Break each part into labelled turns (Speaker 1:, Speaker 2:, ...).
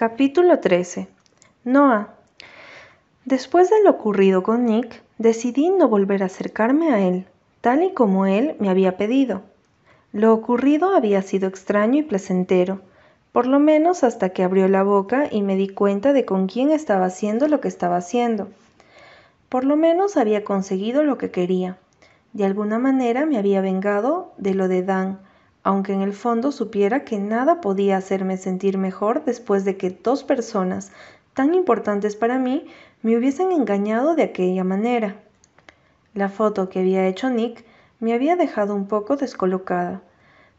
Speaker 1: Capítulo 13. Noah. Después de lo ocurrido con Nick, decidí no volver a acercarme a él, tal y como él me había pedido. Lo ocurrido había sido extraño y placentero, por lo menos hasta que abrió la boca y me di cuenta de con quién estaba haciendo lo que estaba haciendo. Por lo menos había conseguido lo que quería. De alguna manera me había vengado de lo de Dan, aunque en el fondo supiera que nada podía hacerme sentir mejor después de que dos personas tan importantes para mí me hubiesen engañado de aquella manera. La foto que había hecho Nick me había dejado un poco descolocada.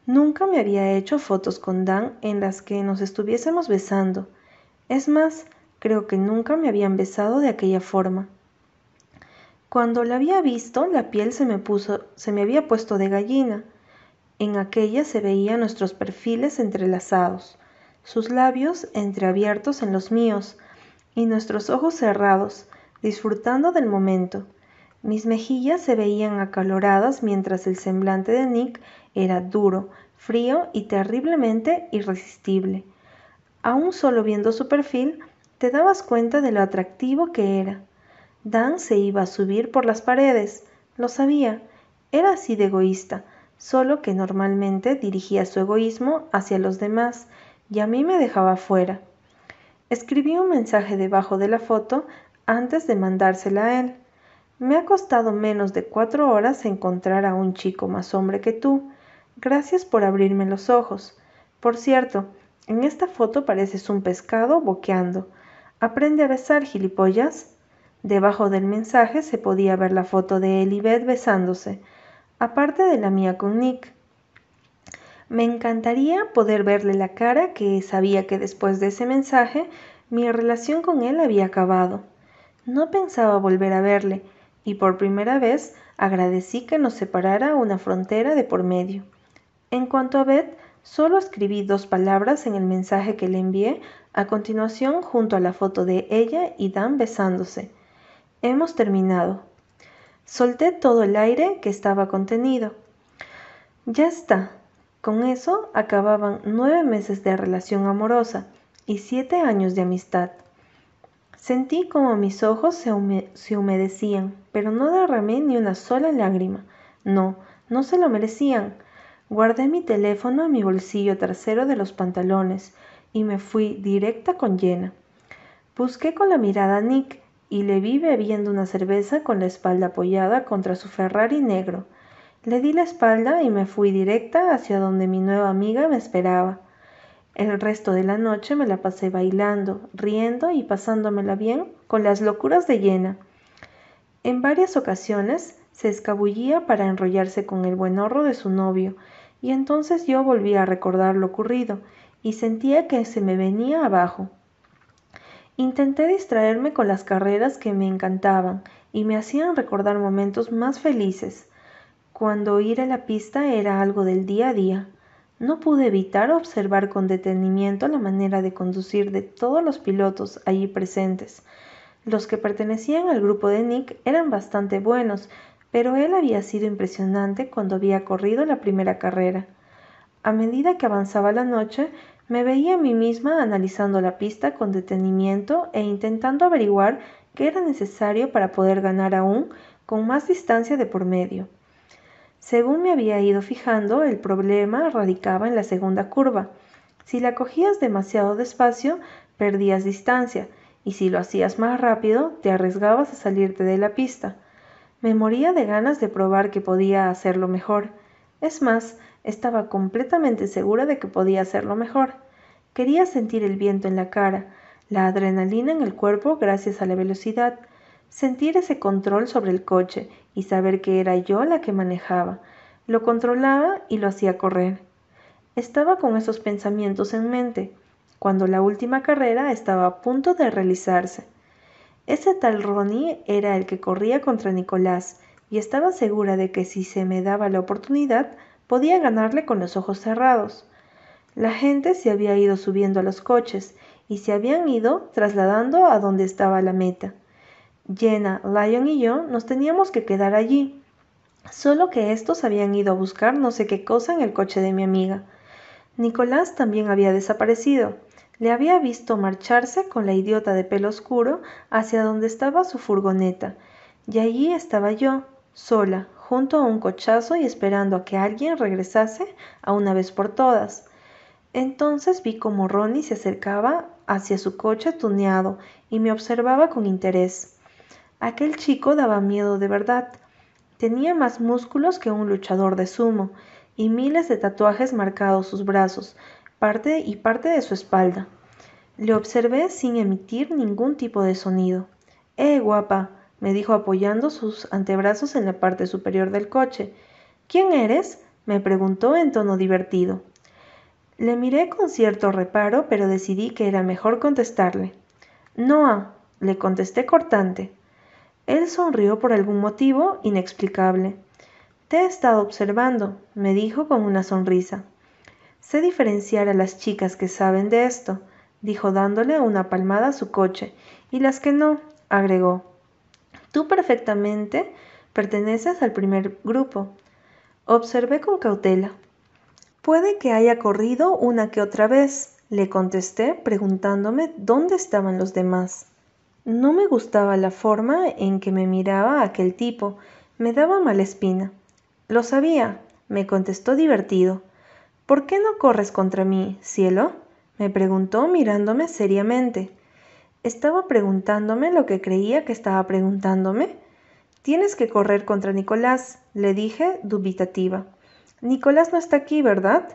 Speaker 1: Nunca me había hecho fotos con Dan en las que nos estuviésemos besando. Es más, creo que nunca me habían besado de aquella forma. Cuando la había visto, la piel se me puso, se me había puesto de gallina. En aquella se veían nuestros perfiles entrelazados, sus labios entreabiertos en los míos y nuestros ojos cerrados, disfrutando del momento. Mis mejillas se veían acaloradas mientras el semblante de Nick era duro, frío y terriblemente irresistible. Aún solo viendo su perfil, te dabas cuenta de lo atractivo que era. Dan se iba a subir por las paredes, lo sabía, era así de egoísta, solo que normalmente dirigía su egoísmo hacia los demás y a mí me dejaba fuera. Escribí un mensaje debajo de la foto antes de mandársela a él. Me ha costado menos de cuatro horas encontrar a un chico más hombre que tú. Gracias por abrirme los ojos. Por cierto, en esta foto pareces un pescado boqueando. Aprende a besar, gilipollas. Debajo del mensaje se podía ver la foto de él y Beth besándose aparte de la mía con Nick. Me encantaría poder verle la cara que sabía que después de ese mensaje mi relación con él había acabado. No pensaba volver a verle y por primera vez agradecí que nos separara una frontera de por medio. En cuanto a Beth, solo escribí dos palabras en el mensaje que le envié a continuación junto a la foto de ella y Dan besándose. Hemos terminado. Solté todo el aire que estaba contenido. Ya está. Con eso acababan nueve meses de relación amorosa y siete años de amistad. Sentí como mis ojos se, humedecían, pero no derramé ni una sola lágrima. No, no se lo merecían. Guardé mi teléfono en mi bolsillo trasero de los pantalones y me fui directa con Jenna. Busqué con la mirada a Nick, y le vi bebiendo una cerveza con la espalda apoyada contra su Ferrari negro. Le di la espalda y me fui directa hacia donde mi nueva amiga me esperaba. El resto de la noche me la pasé bailando, riendo y pasándomela bien con las locuras de Llena. En varias ocasiones se escabullía para enrollarse con el buenorro de su novio, y entonces yo volví a recordar lo ocurrido, y sentía que se me venía abajo. Intenté distraerme con las carreras que me encantaban y me hacían recordar momentos más felices, cuando ir a la pista era algo del día a día. No pude evitar observar con detenimiento la manera de conducir de todos los pilotos allí presentes. Los que pertenecían al grupo de Nick eran bastante buenos, pero él había sido impresionante cuando había corrido la primera carrera. A medida que avanzaba la noche, me veía a mí misma analizando la pista con detenimiento e intentando averiguar qué era necesario para poder ganar aún con más distancia de por medio. Según me había ido fijando, el problema radicaba en la segunda curva. Si la cogías demasiado despacio, perdías distancia, y si lo hacías más rápido, te arriesgabas a salirte de la pista. Me moría de ganas de probar que podía hacerlo mejor. Es más, estaba completamente segura de que podía hacerlo mejor. Quería sentir el viento en la cara, la adrenalina en el cuerpo gracias a la velocidad, sentir ese control sobre el coche y saber que era yo la que manejaba. Lo controlaba y lo hacía correr. Estaba con esos pensamientos en mente, cuando la última carrera estaba a punto de realizarse. Ese tal Ronnie era el que corría contra Nicolás, y estaba segura de que si se me daba la oportunidad, podía ganarle con los ojos cerrados. La gente se había ido subiendo a los coches y se habían ido trasladando a donde estaba la meta. Jenna, Lion y yo nos teníamos que quedar allí, solo que estos habían ido a buscar no sé qué cosa en el coche de mi amiga. Nicolás también había desaparecido. Le había visto marcharse con la idiota de pelo oscuro hacia donde estaba su furgoneta, y allí estaba yo, sola, junto a un cochazo y esperando a que alguien regresase a una vez por todas. Entonces vi como Ronnie se acercaba hacia su coche tuneado y me observaba con interés. Aquel chico daba miedo de verdad. Tenía más músculos que un luchador de sumo y miles de tatuajes marcados sus brazos, parte y parte de su espalda. Le observé sin emitir ningún tipo de sonido. ¡Eh, guapa! me dijo apoyando sus antebrazos en la parte superior del coche. ¿Quién eres? me preguntó en tono divertido. Le miré con cierto reparo, pero decidí que era mejor contestarle. Noah, le contesté cortante. Él sonrió por algún motivo inexplicable. Te he estado observando, me dijo con una sonrisa. Sé diferenciar a las chicas que saben de esto, dijo dándole una palmada a su coche, y las que no, agregó. Tú perfectamente perteneces al primer grupo. Observé con cautela. Puede que haya corrido una que otra vez, le contesté preguntándome dónde estaban los demás. No me gustaba la forma en que me miraba aquel tipo, me daba mala espina. Lo sabía, me contestó divertido. ¿Por qué no corres contra mí, cielo? me preguntó mirándome seriamente. Estaba preguntándome lo que creía que estaba preguntándome. Tienes que correr contra Nicolás, le dije dubitativa. Nicolás no está aquí, ¿verdad?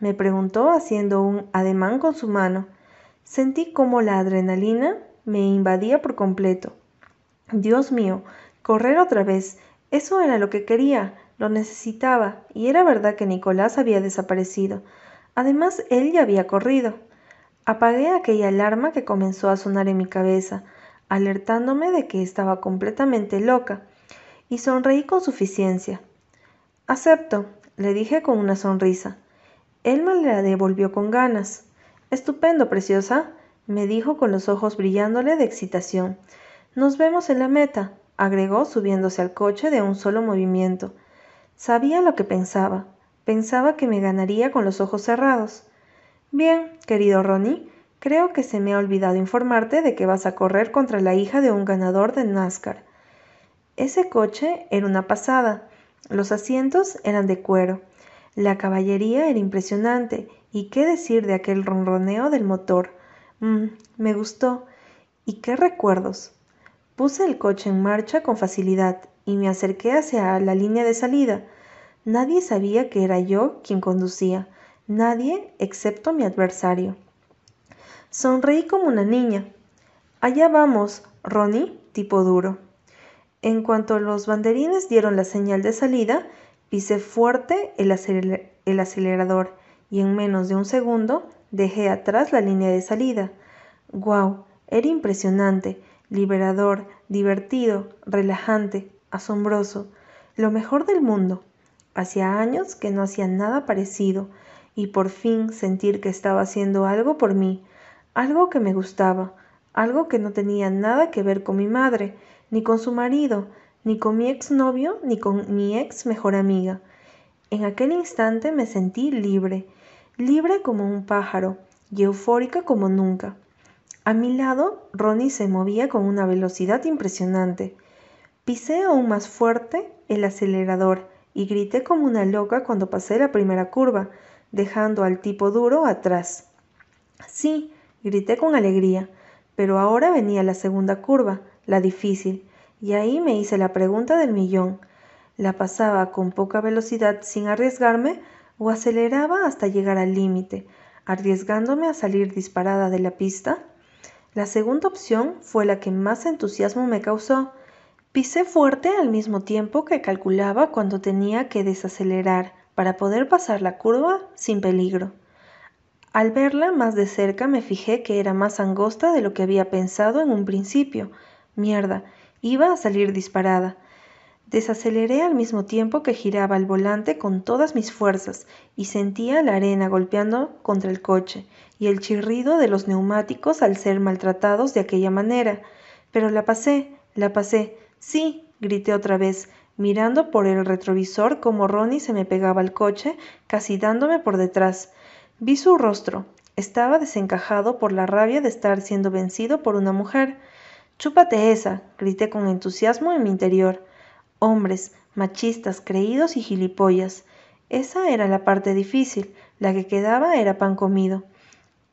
Speaker 1: me preguntó haciendo un ademán con su mano. Sentí como la adrenalina me invadía por completo. Dios mío, correr otra vez. Eso era lo que quería, lo necesitaba, y era verdad que Nicolás había desaparecido. Además, él ya había corrido. Apagué aquella alarma que comenzó a sonar en mi cabeza, alertándome de que estaba completamente loca, y sonreí con suficiencia. Acepto, le dije con una sonrisa. Él me la devolvió con ganas. Estupendo, preciosa, me dijo con los ojos brillándole de excitación. Nos vemos en la meta, agregó subiéndose al coche de un solo movimiento. Sabía lo que pensaba. Pensaba que me ganaría con los ojos cerrados. Bien, querido Ronnie, creo que se me ha olvidado informarte de que vas a correr contra la hija de un ganador de NASCAR. Ese coche era una pasada. Los asientos eran de cuero. La caballería era impresionante. ¿Y qué decir de aquel ronroneo del motor? Mm, me gustó. ¿Y qué recuerdos? Puse el coche en marcha con facilidad y me acerqué hacia la línea de salida. Nadie sabía que era yo quien conducía. Nadie excepto mi adversario. Sonreí como una niña. Allá vamos, Ronnie, tipo duro. En cuanto los banderines dieron la señal de salida, pisé fuerte el, el acelerador y en menos de un segundo dejé atrás la línea de salida. ¡Guau! Era impresionante, liberador, divertido, relajante, asombroso, lo mejor del mundo. Hacía años que no hacía nada parecido y por fin sentir que estaba haciendo algo por mí, algo que me gustaba, algo que no tenía nada que ver con mi madre, ni con su marido, ni con mi exnovio, ni con mi ex mejor amiga. En aquel instante me sentí libre, libre como un pájaro y eufórica como nunca. A mi lado, Ronnie se movía con una velocidad impresionante. Pisé aún más fuerte el acelerador y grité como una loca cuando pasé la primera curva, dejando al tipo duro atrás. Sí, grité con alegría, pero ahora venía la segunda curva, la difícil, y ahí me hice la pregunta del millón. ¿La pasaba con poca velocidad sin arriesgarme o aceleraba hasta llegar al límite, arriesgándome a salir disparada de la pista? La segunda opción fue la que más entusiasmo me causó. Pisé fuerte al mismo tiempo que calculaba cuando tenía que desacelerar para poder pasar la curva sin peligro. Al verla más de cerca me fijé que era más angosta de lo que había pensado en un principio. Mierda, iba a salir disparada. Desaceleré al mismo tiempo que giraba el volante con todas mis fuerzas y sentía la arena golpeando contra el coche y el chirrido de los neumáticos al ser maltratados de aquella manera. Pero la pasé, la pasé. Sí, grité otra vez, mirando por el retrovisor como Ronnie se me pegaba al coche, casi dándome por detrás. Vi su rostro, Estaba desencajado por la rabia de estar siendo vencido por una mujer. Chúpate esa, grité con entusiasmo en mi interior. Hombres, machistas, creídos y gilipollas. Esa era la parte difícil, la que quedaba era pan comido.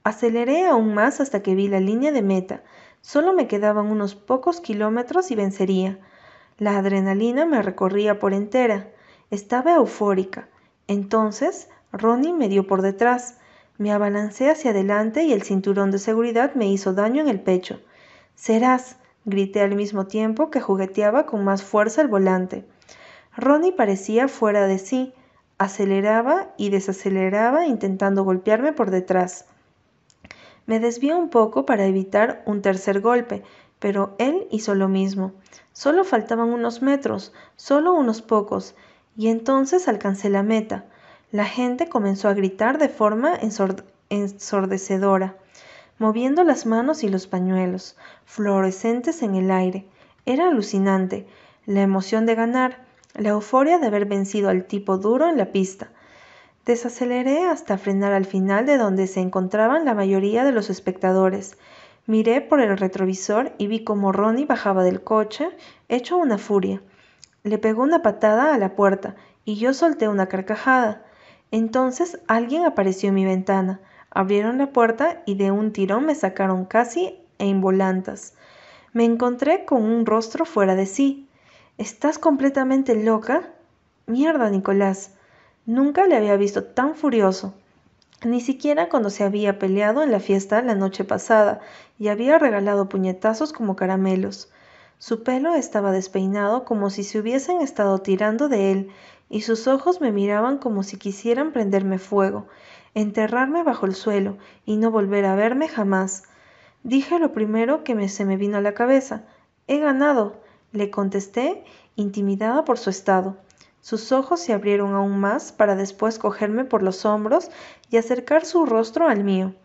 Speaker 1: Aceleré aún más hasta que vi la línea de meta. Solo me quedaban unos pocos kilómetros y vencería. La adrenalina me recorría por entera. Estaba eufórica. Entonces, Ronnie me dio por detrás. Me abalancé hacia adelante y el cinturón de seguridad me hizo daño en el pecho. Serás, grité al mismo tiempo que jugueteaba con más fuerza el volante. Ronnie parecía fuera de sí. Aceleraba y desaceleraba intentando golpearme por detrás. Me desvié un poco para evitar un tercer golpe, pero él hizo lo mismo. Solo faltaban unos metros, solo unos pocos, y entonces alcancé la meta. La gente comenzó a gritar de forma ensordecedora, moviendo las manos y los pañuelos, fluorescentes en el aire. Era alucinante, la emoción de ganar, la euforia de haber vencido al tipo duro en la pista. Desaceleré hasta frenar al final de donde se encontraban la mayoría de los espectadores. Miré por el retrovisor y vi cómo Ronnie bajaba del coche, hecho una furia. Le pegó una patada a la puerta y yo solté una carcajada. Entonces alguien apareció en mi ventana. Abrieron la puerta y de un tirón me sacaron casi en volantas. Me encontré con un rostro fuera de sí. ¿Estás completamente loca? Mierda, Nicolás. Nunca le había visto tan furioso ni siquiera cuando se había peleado en la fiesta la noche pasada y había regalado puñetazos como caramelos. Su pelo estaba despeinado como si se hubiesen estado tirando de él, y sus ojos me miraban como si quisieran prenderme fuego, enterrarme bajo el suelo y no volver a verme jamás. Dije lo primero que me, se me vino a la cabeza. He ganado, le contesté, intimidada por su estado. Sus ojos se abrieron aún más para después cogerme por los hombros y acercar su rostro al mío.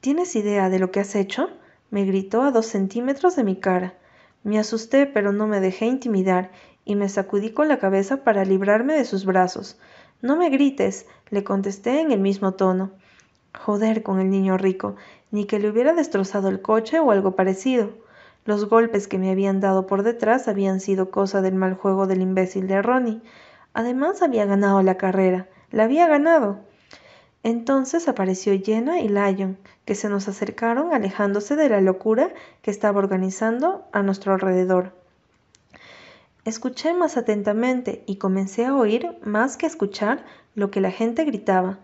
Speaker 1: ¿Tienes idea de lo que has hecho? me gritó a dos centímetros de mi cara. Me asusté, pero no me dejé intimidar, y me sacudí con la cabeza para librarme de sus brazos. No me grites, le contesté en el mismo tono. Joder con el niño rico, ni que le hubiera destrozado el coche o algo parecido. Los golpes que me habían dado por detrás habían sido cosa del mal juego del imbécil de Ronnie. Además había ganado la carrera. La había ganado. Entonces apareció Jenna y Lion, que se nos acercaron alejándose de la locura que estaba organizando a nuestro alrededor. Escuché más atentamente y comencé a oír más que escuchar lo que la gente gritaba.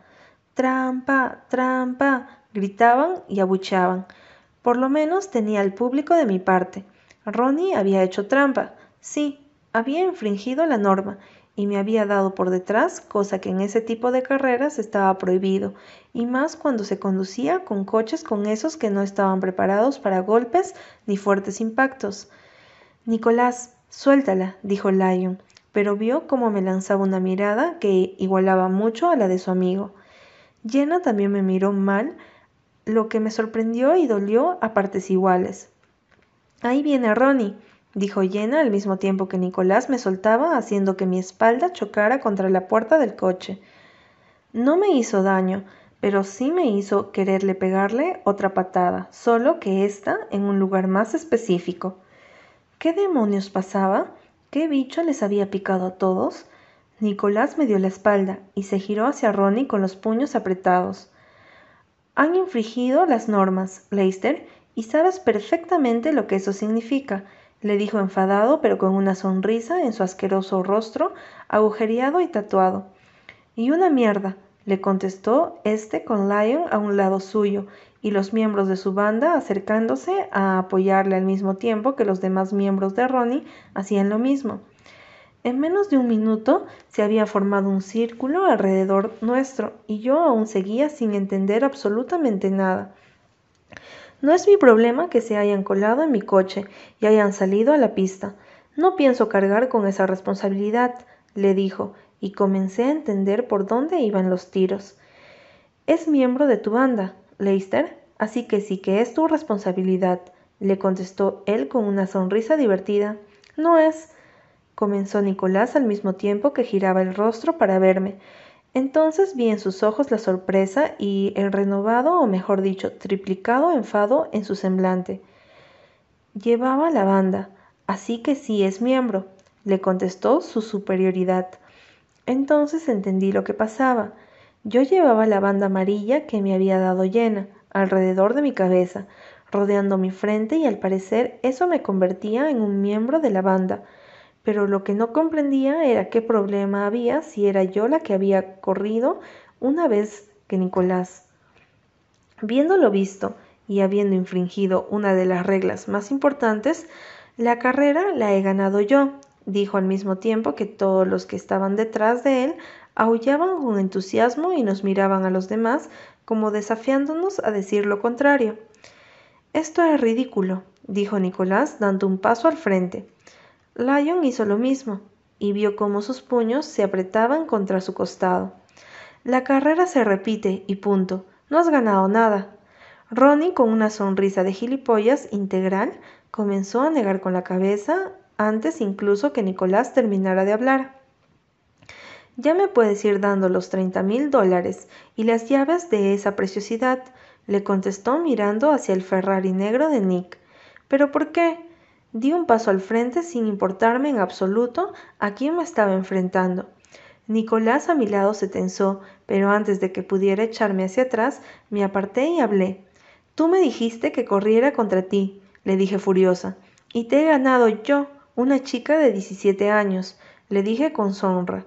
Speaker 1: Trampa, trampa, gritaban y abucheaban. Por lo menos tenía al público de mi parte. Ronnie había hecho trampa. Sí, había infringido la norma y me había dado por detrás, cosa que en ese tipo de carreras estaba prohibido, y más cuando se conducía con coches con esos que no estaban preparados para golpes ni fuertes impactos. Nicolás, suéltala, dijo Lion, pero vio cómo me lanzaba una mirada que igualaba mucho a la de su amigo. Jenna también me miró mal, lo que me sorprendió y dolió a partes iguales. Ahí viene Ronnie, dijo Jenna al mismo tiempo que Nicolás me soltaba haciendo que mi espalda chocara contra la puerta del coche. No me hizo daño, pero sí me hizo quererle pegarle otra patada, solo que ésta en un lugar más específico. ¿Qué demonios pasaba? ¿Qué bicho les había picado a todos? Nicolás me dio la espalda y se giró hacia Ronnie con los puños apretados. Han infringido las normas, Leicester, y sabes perfectamente lo que eso significa, le dijo enfadado, pero con una sonrisa en su asqueroso rostro, agujereado y tatuado. Y una mierda, le contestó este con Lion a un lado suyo, y los miembros de su banda acercándose a apoyarle al mismo tiempo que los demás miembros de Ronnie hacían lo mismo. En menos de un minuto se había formado un círculo alrededor nuestro y yo aún seguía sin entender absolutamente nada. No es mi problema que se hayan colado en mi coche y hayan salido a la pista. No pienso cargar con esa responsabilidad, le dijo, y comencé a entender por dónde iban los tiros. Es miembro de tu banda, Leicester, así que sí que es tu responsabilidad, le contestó él con una sonrisa divertida. No es, comenzó Nicolás al mismo tiempo que giraba el rostro para verme. Entonces vi en sus ojos la sorpresa y el renovado, o mejor dicho, triplicado enfado en su semblante. Llevaba la banda, así que sí es miembro, le contestó su superioridad. Entonces entendí lo que pasaba. Yo llevaba la banda amarilla que me había dado llena, alrededor de mi cabeza, rodeando mi frente y al parecer eso me convertía en un miembro de la banda. Pero lo que no comprendía era qué problema había si era yo la que había corrido una vez que Nicolás. Viéndolo visto y habiendo infringido una de las reglas más importantes, la carrera la he ganado yo, dijo al mismo tiempo que todos los que estaban detrás de él aullaban con entusiasmo y nos miraban a los demás como desafiándonos a decir lo contrario. Esto es ridículo, dijo Nicolás dando un paso al frente. Lion hizo lo mismo y vio cómo sus puños se apretaban contra su costado. La carrera se repite y punto. No has ganado nada. Ronnie, con una sonrisa de gilipollas integral, comenzó a negar con la cabeza antes incluso que Nicolás terminara de hablar. Ya me puedes ir dando los treinta mil dólares y las llaves de esa preciosidad, le contestó mirando hacia el Ferrari negro de Nick. ¿Pero por qué? Di un paso al frente sin importarme en absoluto a quién me estaba enfrentando. Nicolás a mi lado se tensó, pero antes de que pudiera echarme hacia atrás, me aparté y hablé. Tú me dijiste que corriera contra ti, le dije furiosa, y te he ganado yo, una chica de 17 años, le dije con sonra.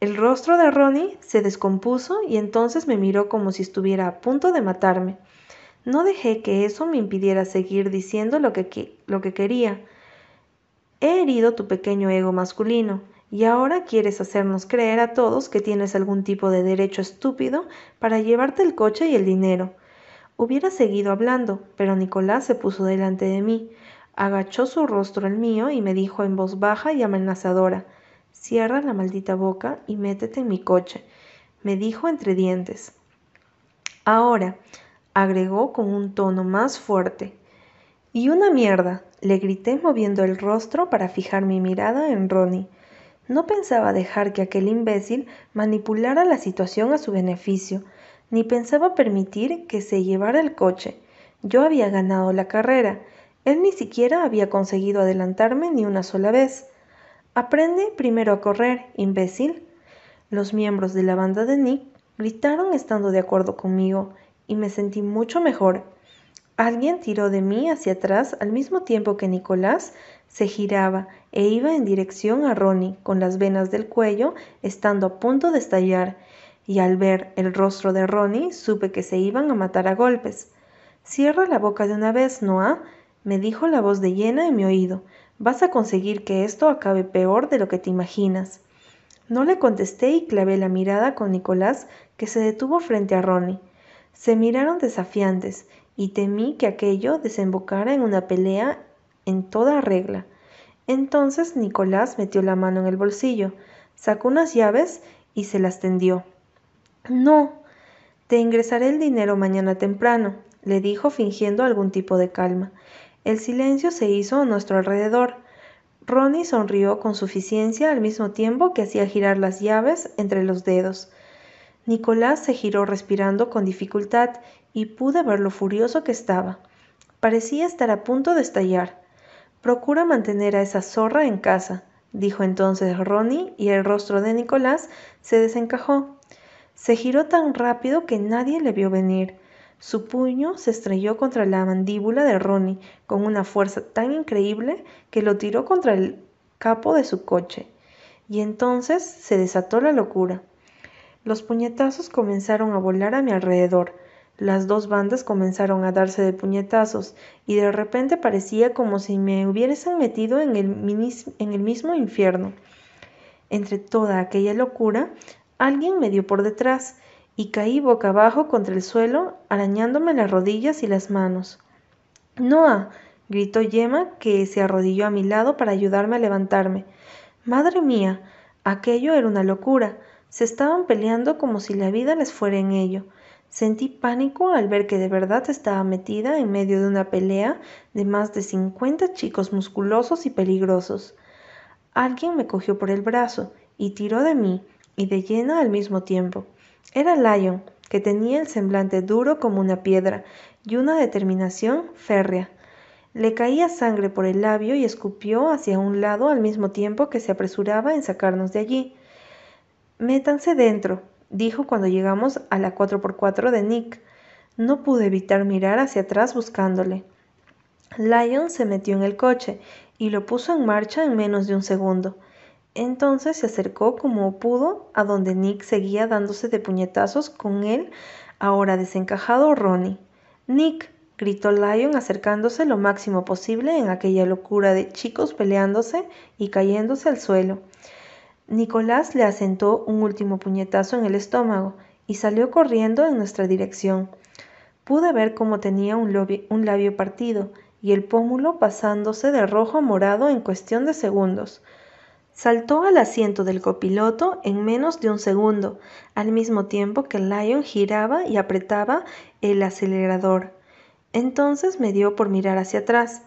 Speaker 1: El rostro de Ronnie se descompuso y entonces me miró como si estuviera a punto de matarme. No dejé que eso me impidiera seguir diciendo lo que, lo que quería. He herido tu pequeño ego masculino, y ahora quieres hacernos creer a todos que tienes algún tipo de derecho estúpido para llevarte el coche y el dinero. Hubiera seguido hablando, pero Nicolás se puso delante de mí, agachó su rostro al mío y me dijo en voz baja y amenazadora Cierra la maldita boca y métete en mi coche, me dijo entre dientes. Ahora, agregó con un tono más fuerte. Y una mierda, le grité moviendo el rostro para fijar mi mirada en Ronnie. No pensaba dejar que aquel imbécil manipulara la situación a su beneficio, ni pensaba permitir que se llevara el coche. Yo había ganado la carrera. Él ni siquiera había conseguido adelantarme ni una sola vez. Aprende primero a correr, imbécil. Los miembros de la banda de Nick gritaron estando de acuerdo conmigo y me sentí mucho mejor. Alguien tiró de mí hacia atrás al mismo tiempo que Nicolás se giraba e iba en dirección a Ronnie con las venas del cuello estando a punto de estallar y al ver el rostro de Ronnie supe que se iban a matar a golpes. Cierra la boca de una vez, Noah, me dijo la voz de llena en mi oído. Vas a conseguir que esto acabe peor de lo que te imaginas. No le contesté y clavé la mirada con Nicolás, que se detuvo frente a Ronnie. Se miraron desafiantes, y temí que aquello desembocara en una pelea en toda regla. Entonces Nicolás metió la mano en el bolsillo, sacó unas llaves y se las tendió. No, te ingresaré el dinero mañana temprano, le dijo fingiendo algún tipo de calma. El silencio se hizo a nuestro alrededor. Ronnie sonrió con suficiencia al mismo tiempo que hacía girar las llaves entre los dedos. Nicolás se giró respirando con dificultad y pude ver lo furioso que estaba. Parecía estar a punto de estallar. Procura mantener a esa zorra en casa, dijo entonces Ronnie, y el rostro de Nicolás se desencajó. Se giró tan rápido que nadie le vio venir. Su puño se estrelló contra la mandíbula de Ronnie con una fuerza tan increíble que lo tiró contra el capo de su coche. Y entonces se desató la locura. Los puñetazos comenzaron a volar a mi alrededor. Las dos bandas comenzaron a darse de puñetazos y de repente parecía como si me hubiesen metido en el, mismo infierno. Entre toda aquella locura, alguien me dio por detrás y caí boca abajo contra el suelo, arañándome las rodillas y las manos. Noah, gritó Yema, que se arrodilló a mi lado para ayudarme a levantarme. Madre mía, aquello era una locura. Se estaban peleando como si la vida les fuera en ello. Sentí pánico al ver que de verdad estaba metida en medio de una pelea de más de cincuenta chicos musculosos y peligrosos. Alguien me cogió por el brazo y tiró de mí, y de llena al mismo tiempo. Era Lion, que tenía el semblante duro como una piedra y una determinación férrea. Le caía sangre por el labio y escupió hacia un lado al mismo tiempo que se apresuraba en sacarnos de allí. Métanse dentro, dijo cuando llegamos a la 4x4 de Nick. No pude evitar mirar hacia atrás buscándole. Lion se metió en el coche y lo puso en marcha en menos de un segundo. Entonces se acercó como pudo a donde Nick seguía dándose de puñetazos con él, ahora desencajado Ronnie. Nick, gritó Lion acercándose lo máximo posible en aquella locura de chicos peleándose y cayéndose al suelo. Nicolás le asentó un último puñetazo en el estómago y salió corriendo en nuestra dirección. Pude ver cómo tenía un, un labio partido y el pómulo pasándose de rojo a morado en cuestión de segundos. Saltó al asiento del copiloto en menos de un segundo, al mismo tiempo que Lion giraba y apretaba el acelerador. Entonces me dio por mirar hacia atrás.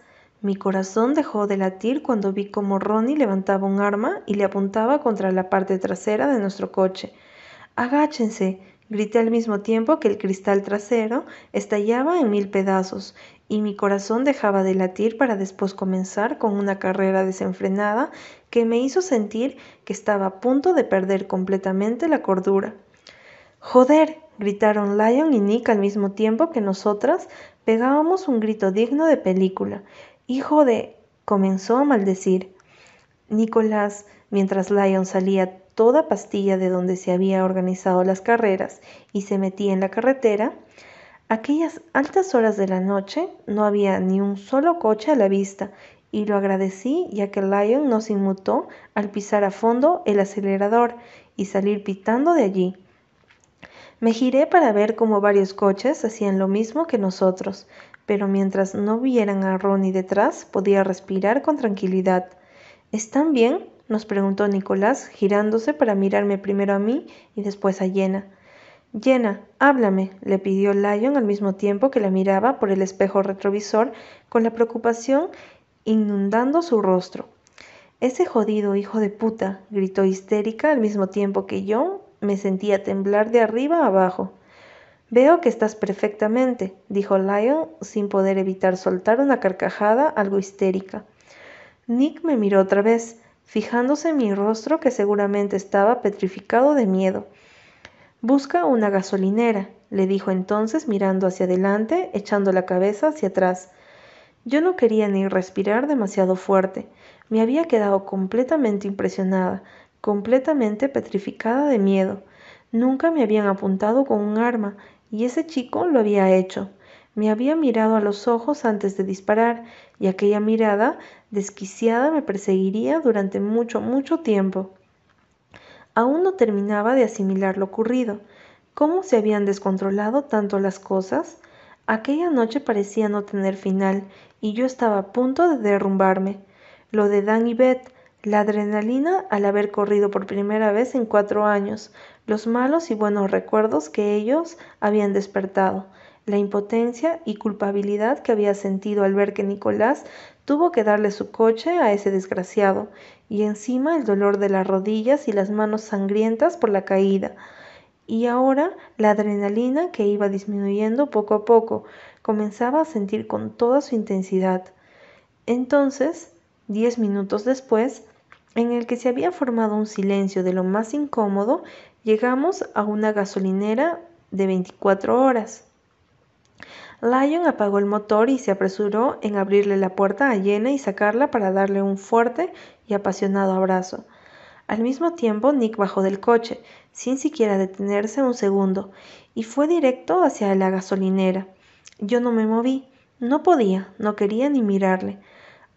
Speaker 1: Mi corazón dejó de latir cuando vi cómo Ronnie levantaba un arma y le apuntaba contra la parte trasera de nuestro coche. Agáchense, grité al mismo tiempo que el cristal trasero estallaba en mil pedazos y mi corazón dejaba de latir para después comenzar con una carrera desenfrenada que me hizo sentir que estaba a punto de perder completamente la cordura. Joder, gritaron Lion y Nick al mismo tiempo que nosotras pegábamos un grito digno de película. Hijo de... comenzó a maldecir. Nicolás, mientras Lion salía toda pastilla de donde se había organizado las carreras y se metía en la carretera, aquellas altas horas de la noche no había ni un solo coche a la vista y lo agradecí ya que Lion nos inmutó al pisar a fondo el acelerador y salir pitando de allí. Me giré para ver cómo varios coches hacían lo mismo que nosotros, pero mientras no vieran a Ronnie detrás podía respirar con tranquilidad. ¿Están bien? nos preguntó Nicolás, girándose para mirarme primero a mí y después a Jenna. Jenna, háblame, le pidió Lion al mismo tiempo que la miraba por el espejo retrovisor con la preocupación inundando su rostro. Ese jodido hijo de puta, gritó histérica al mismo tiempo que yo me sentía temblar de arriba a abajo. Veo que estás perfectamente, dijo Lion sin poder evitar soltar una carcajada algo histérica. Nick me miró otra vez, fijándose en mi rostro que seguramente estaba petrificado de miedo. Busca una gasolinera, le dijo entonces mirando hacia adelante, echando la cabeza hacia atrás. Yo no quería ni respirar demasiado fuerte. Me había quedado completamente impresionada, completamente petrificada de miedo. Nunca me habían apuntado con un arma, y ese chico lo había hecho. Me había mirado a los ojos antes de disparar, y aquella mirada desquiciada me perseguiría durante mucho, mucho tiempo. Aún no terminaba de asimilar lo ocurrido. ¿Cómo se habían descontrolado tanto las cosas? Aquella noche parecía no tener final, y yo estaba a punto de derrumbarme. Lo de Dan y Beth, la adrenalina al haber corrido por primera vez en cuatro años, los malos y buenos recuerdos que ellos habían despertado, la impotencia y culpabilidad que había sentido al ver que Nicolás tuvo que darle su coche a ese desgraciado, y encima el dolor de las rodillas y las manos sangrientas por la caída. Y ahora la adrenalina que iba disminuyendo poco a poco, comenzaba a sentir con toda su intensidad. Entonces, diez minutos después, en el que se había formado un silencio de lo más incómodo, llegamos a una gasolinera de 24 horas. Lion apagó el motor y se apresuró en abrirle la puerta a Jenna y sacarla para darle un fuerte y apasionado abrazo. Al mismo tiempo, Nick bajó del coche, sin siquiera detenerse un segundo, y fue directo hacia la gasolinera. Yo no me moví, no podía, no quería ni mirarle.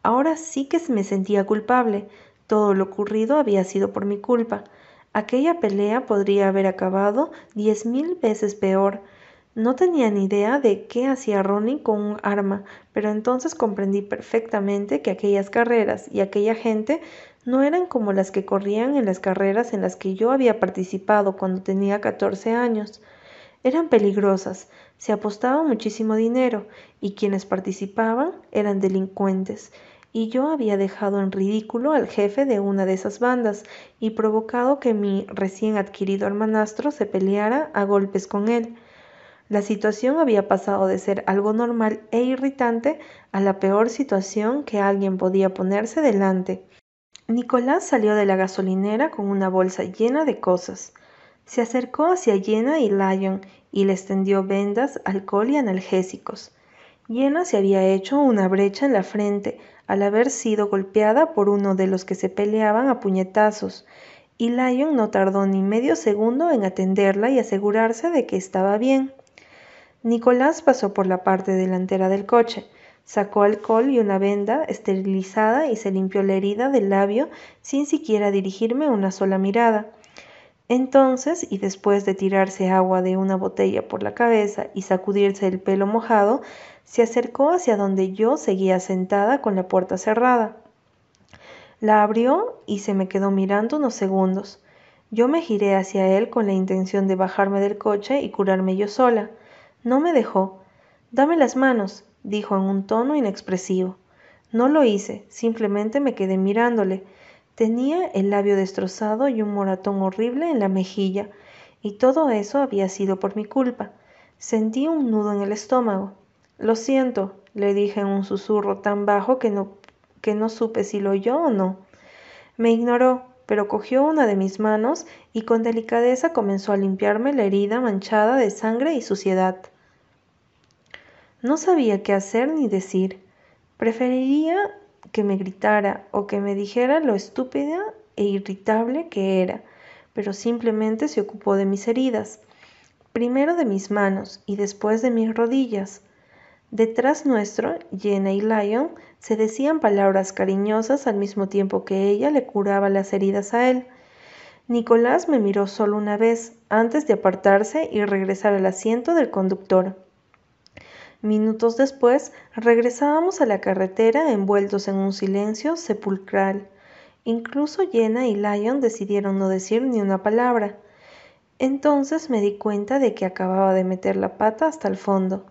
Speaker 1: Ahora sí que me sentía culpable, todo lo ocurrido había sido por mi culpa. Aquella pelea podría haber acabado diez mil veces peor. No tenía ni idea de qué hacía Ronnie con un arma, pero entonces comprendí perfectamente que aquellas carreras y aquella gente no eran como las que corrían en las carreras en las que yo había participado cuando tenía 14 años. Eran peligrosas, se apostaba muchísimo dinero y quienes participaban eran delincuentes y yo había dejado en ridículo al jefe de una de esas bandas y provocado que mi recién adquirido hermanastro se peleara a golpes con él. La situación había pasado de ser algo normal e irritante a la peor situación que alguien podía ponerse delante. Nicolás salió de la gasolinera con una bolsa llena de cosas. Se acercó hacia Jenna y Lyon y les tendió vendas, alcohol y analgésicos. Jenna se había hecho una brecha en la frente al haber sido golpeada por uno de los que se peleaban a puñetazos, y Lyon no tardó ni medio segundo en atenderla y asegurarse de que estaba bien. Nicolás pasó por la parte delantera del coche, sacó alcohol y una venda esterilizada y se limpió la herida del labio sin siquiera dirigirme una sola mirada. Entonces, y después de tirarse agua de una botella por la cabeza y sacudirse el pelo mojado, se acercó hacia donde yo seguía sentada con la puerta cerrada. La abrió y se me quedó mirando unos segundos. Yo me giré hacia él con la intención de bajarme del coche y curarme yo sola. No me dejó. Dame las manos, dijo en un tono inexpresivo. No lo hice, simplemente me quedé mirándole. Tenía el labio destrozado y un moratón horrible en la mejilla, y todo eso había sido por mi culpa. Sentí un nudo en el estómago. Lo siento, le dije en un susurro tan bajo que no, que no supe si lo oyó o no. Me ignoró, pero cogió una de mis manos y con delicadeza comenzó a limpiarme la herida manchada de sangre y suciedad. No sabía qué hacer ni decir. Preferiría que me gritara o que me dijera lo estúpida e irritable que era, pero simplemente se ocupó de mis heridas, primero de mis manos y después de mis rodillas. Detrás nuestro, Jenna y Lion se decían palabras cariñosas al mismo tiempo que ella le curaba las heridas a él. Nicolás me miró solo una vez antes de apartarse y regresar al asiento del conductor. Minutos después regresábamos a la carretera envueltos en un silencio sepulcral. Incluso Jenna y Lion decidieron no decir ni una palabra. Entonces me di cuenta de que acababa de meter la pata hasta el fondo.